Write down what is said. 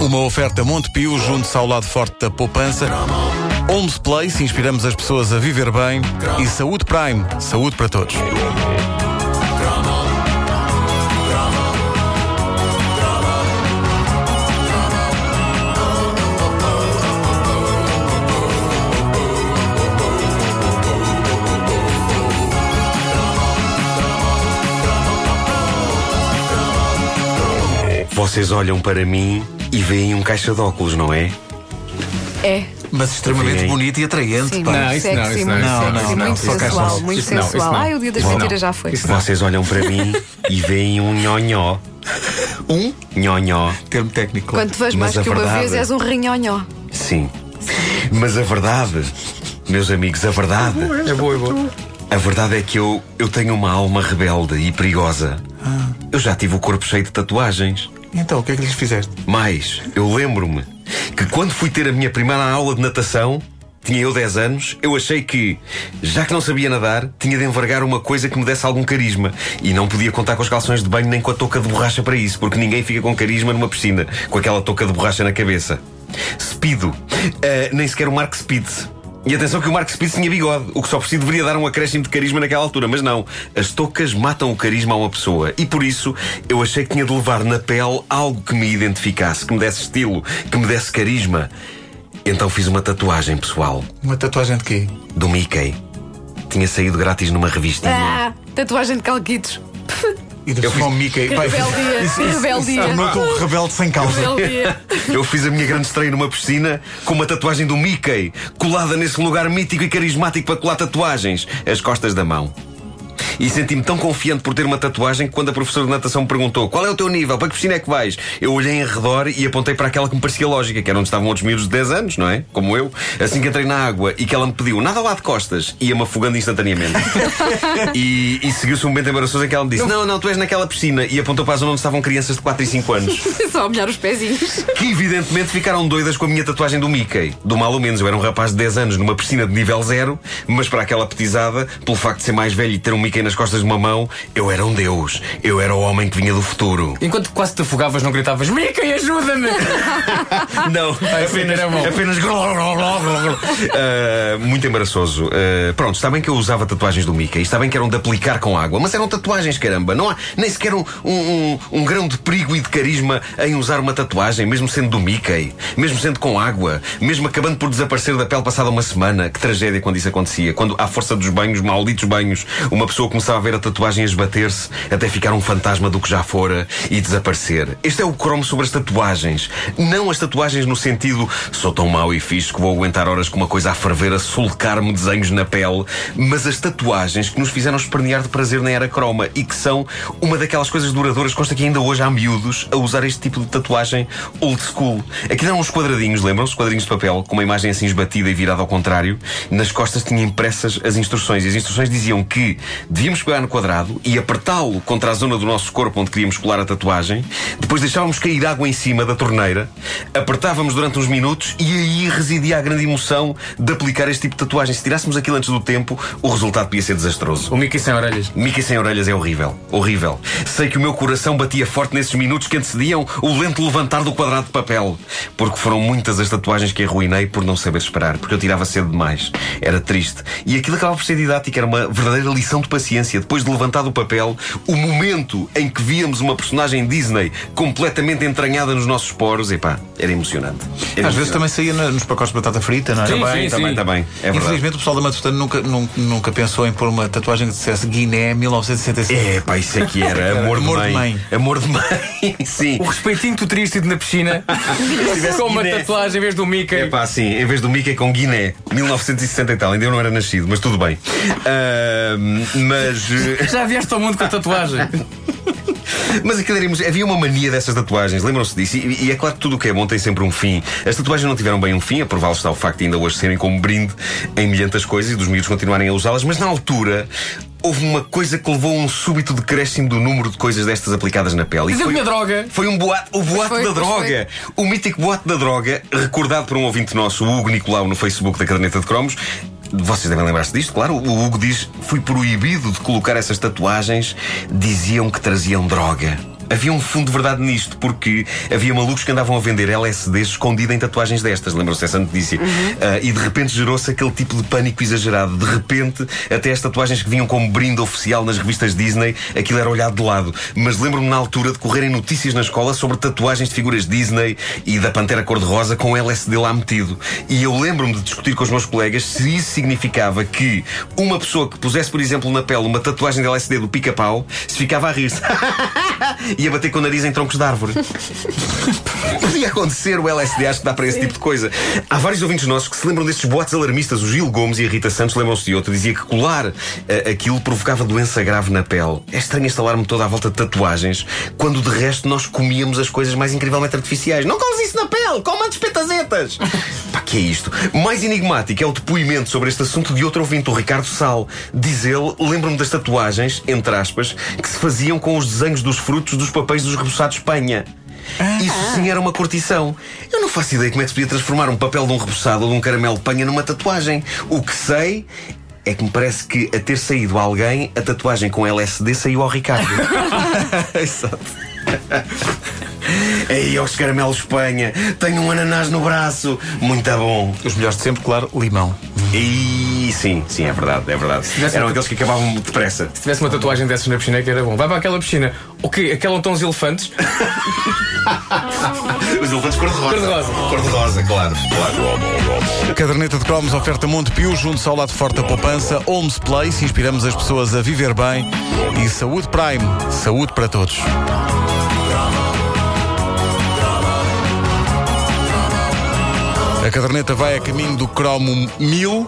Uma oferta Montepio junto ao lado forte da poupança. Homes Place, inspiramos as pessoas a viver bem. E Saúde Prime, saúde para todos. Vocês olham para mim e veem um caixa de óculos, não é? É. Mas extremamente Sim. bonito e atraente. Sim, pá. Não, isso não, isso não, muito isso sexy, não, não, não, muito sensual, muito Isso sensual. não. Ai, o dia das mentiras já foi. Isso não. Vocês olham para mim e veem um nhonhó. Um Nhonhó. termo técnico. Quando te vejo mais a que uma verdade- vez, és um rinhonhó. Sim. Mas a verdade, meus amigos, a verdade. É boa, é boa. A verdade é que eu, eu tenho uma alma rebelde e perigosa. Eu já tive o corpo cheio de tatuagens. Então, o que é que lhes fizeste? Mas eu lembro-me que quando fui ter a minha primeira aula de natação, tinha eu 10 anos, eu achei que, já que não sabia nadar, tinha de envergar uma coisa que me desse algum carisma. E não podia contar com os calções de banho nem com a touca de borracha para isso, porque ninguém fica com carisma numa piscina, com aquela touca de borracha na cabeça. Speedo. Ah, nem sequer o Mark Speed. E atenção que o Mark Spitz tinha bigode, o que só por si deveria dar um acréscimo de carisma naquela altura, mas não. As toucas matam o carisma a uma pessoa. E por isso eu achei que tinha de levar na pele algo que me identificasse, que me desse estilo, que me desse carisma. Então fiz uma tatuagem, pessoal, Uma tatuagem de quê? do Mickey. Tinha saído grátis numa revistinha. Ah, tatuagem de calquitos. E eu fiz- Mickey. Que rebeldia, isso- isso- rebeldia. isso Tornou-te um rebelde sem causa. Rebeldia. Eu fiz a minha grande estreia numa piscina com uma tatuagem do Mickey, colada nesse lugar mítico e carismático para colar tatuagens, as costas da mão. E senti-me tão confiante por ter uma tatuagem que quando a professora de natação me perguntou qual é o teu nível, para que piscina é que vais? Eu olhei em redor e apontei para aquela que me parecia lógica, que era onde estavam outros miúdos de 10 anos, não é? Como eu. Assim que entrei na água e que ela me pediu nada lá de costas, ia-me afogando instantaneamente. e e seguiu-se um momento embaraçoso em que ela me disse: não. não, tu és naquela piscina. E apontou para a zona onde estavam crianças de 4 e 5 anos Só a molhar os pezinhos. que evidentemente ficaram doidas com a minha tatuagem do Mickey. Do mal ou menos, eu era um rapaz de 10 anos numa piscina de nível zero, mas para aquela petizada, pelo facto de ser mais velho e ter um Mickey nas costas de uma mão, eu era um deus. Eu era o homem que vinha do futuro. Enquanto quase te afogavas, não gritavas Mickey, ajuda-me! Não, apenas, apenas Ah, muito embaraçoso. Ah, pronto, está bem que eu usava tatuagens do Mickey, está bem que eram de aplicar com água, mas eram tatuagens, caramba. Não há nem sequer um, um, um- um grão de perigo e de carisma em usar uma tatuagem, mesmo sendo do Mickey, mesmo sendo com água, mesmo acabando por desaparecer da pele passada uma semana. Que tragédia quando isso acontecia. Quando, à força dos banhos, malditos banhos, uma pessoa começava a ver a tatuagem esbater-se até ficar um fantasma do que já fora e desaparecer. Este é o cromo sobre as tatuagens. Não as tatuagens no sentido sou tão mau e fixe que vou aguentar horas com uma coisa a ferver, a sulcar-me desenhos na pele, mas as tatuagens que nos fizeram espernear de prazer na era croma e que são uma daquelas coisas duradouras. Consta que ainda hoje há miúdos a usar este tipo de tatuagem old school. Aqui eram uns quadradinhos, lembram-se? Quadradinhos de papel, com uma imagem assim esbatida e virada ao contrário. Nas costas tinha impressas as instruções e as instruções diziam que devíamos pegar no quadrado e apertá-lo contra a zona do nosso corpo onde queríamos colar a tatuagem, depois deixávamos cair água em cima da torneira, apertávamos durante uns minutos e aí residia a grande emoção de aplicar este tipo de tatuagem. Se tirássemos aquilo antes do tempo, o resultado podia ser desastroso. O Mickey sem orelhas. Mickey sem orelhas é horrível. Horrível. Sei que o meu coração batia forte nesses minutos que antecediam o lento levantar do quadrado de papel. Porque foram muitas as tatuagens que arruinei por não saber esperar. Porque eu tirava cedo demais. Era triste. E aquilo acabava por ser didático. Era uma verdadeira lição de paciência. Depois de levantar do papel, o momento em que víamos uma personagem Disney completamente entranhada nos nossos poros, epá, era emocionante. Era Às vezes emocionante. também saía nos pacotes de batata frita, não é? Sim, Também, sim, também, sim. também. É verdade. Infelizmente o pessoal da Matutano nunca, nunca, nunca pensou em pôr uma tatuagem que dissesse Guiné 1965. É, pá, isso aqui era amor, Amor de, de mãe. mãe. Amor de mãe, sim. O respeitinho que tu terias tido na piscina com uma Guiné. tatuagem em vez do Mickey. É pá, sim, em vez do Mickey com Guiné, 1960 e tal, ainda eu não era nascido, mas tudo bem. Ahm, mas. Eh, Já vieste ao mundo com a tatuagem. Mas aquilo era, havia uma mania dessas tatuagens, lembram-se disso? E, e é claro que tudo o que é bom tem sempre um fim. As tatuagens não tiveram bem um fim, a prová-lo está o facto de ainda hoje serem como brinde em milhentas coisas e dos miúdos continuarem a usá-las, mas na altura. Houve uma coisa que levou a um súbito decréscimo do número de coisas destas aplicadas na pele. E Dizem foi- que a droga. Foi um boato, o boato foi, da droga. O mítico boato da droga, recordado por um ouvinte nosso, o Hugo Nicolau, no Facebook da Caderneta de Cromos. Vocês devem lembrar-se disto, claro. O Hugo diz: fui proibido de colocar essas tatuagens, diziam que traziam droga. Havia um fundo de verdade nisto, porque havia malucos que andavam a vender LSDs escondido em tatuagens destas. Lembram-se dessa notícia? Ah, e de repente gerou-se aquele tipo de pânico exagerado. De repente, até as tatuagens que vinham como brinde oficial nas revistas Disney, aquilo era olhado de lado. Mas lembro-me na altura de correrem notícias na escola sobre tatuagens de figuras Disney e da Pantera Cor-de-Rosa com LSD lá metido. E eu lembro-me de discutir com os meus colegas se isso significava que uma pessoa que pusesse, por exemplo, na pele uma tatuagem de LSD do pica-pau se ficava a rir-se. e a bater com o nariz em troncos de árvore. Podia acontecer, o LSD acho que dá para esse tipo de coisa. Há vários ouvintes nossos que se lembram destes boatos alarmistas. O Gil Gomes e a Rita Santos lembram-se de outro. Dizia que colar eh, aquilo provocava doença grave na pele. É estranho instalar-me toda à volta de tatuagens, quando de resto nós comíamos as coisas mais incrivelmente artificiais. Não coles isso na pele, coma antes petazetas. Pá, que é isto? Mais enigmático é o depoimento sobre este assunto de outro ouvinte, o Ricardo Sal. Diz ele, lembro-me das tatuagens, entre aspas, que se faziam com os desenhos dos frutos dos papéis dos reboçados Espanha. Isso sim era uma curtição. Eu não faço ideia como é que se podia transformar um papel de um reboçado ou de um caramelo de panha numa tatuagem. O que sei é que me parece que a ter saído a alguém, a tatuagem com LSD saiu ao Ricardo. Exato. Ei, aos caramelos Espanha, tenho um ananás no braço. Muito bom. Os melhores de sempre, claro, limão. E sim, sim, é verdade, é verdade. Eram aqueles que acabavam depressa. Se tivesse uma tatuagem dessas na piscina que era bom. Vai para aquela piscina. O quê? Aquela onde estão os elefantes? Os elefantes cor-de-rosa. Cor-de-rosa. Cor-de-rosa, claro, claro. Caderneta de cromos oferta Montepio, junto ao lado forte da poupança. Holmes Place, inspiramos as pessoas a viver bem. E Saúde Prime, saúde para todos. A caderneta vai a caminho do cromo 1000.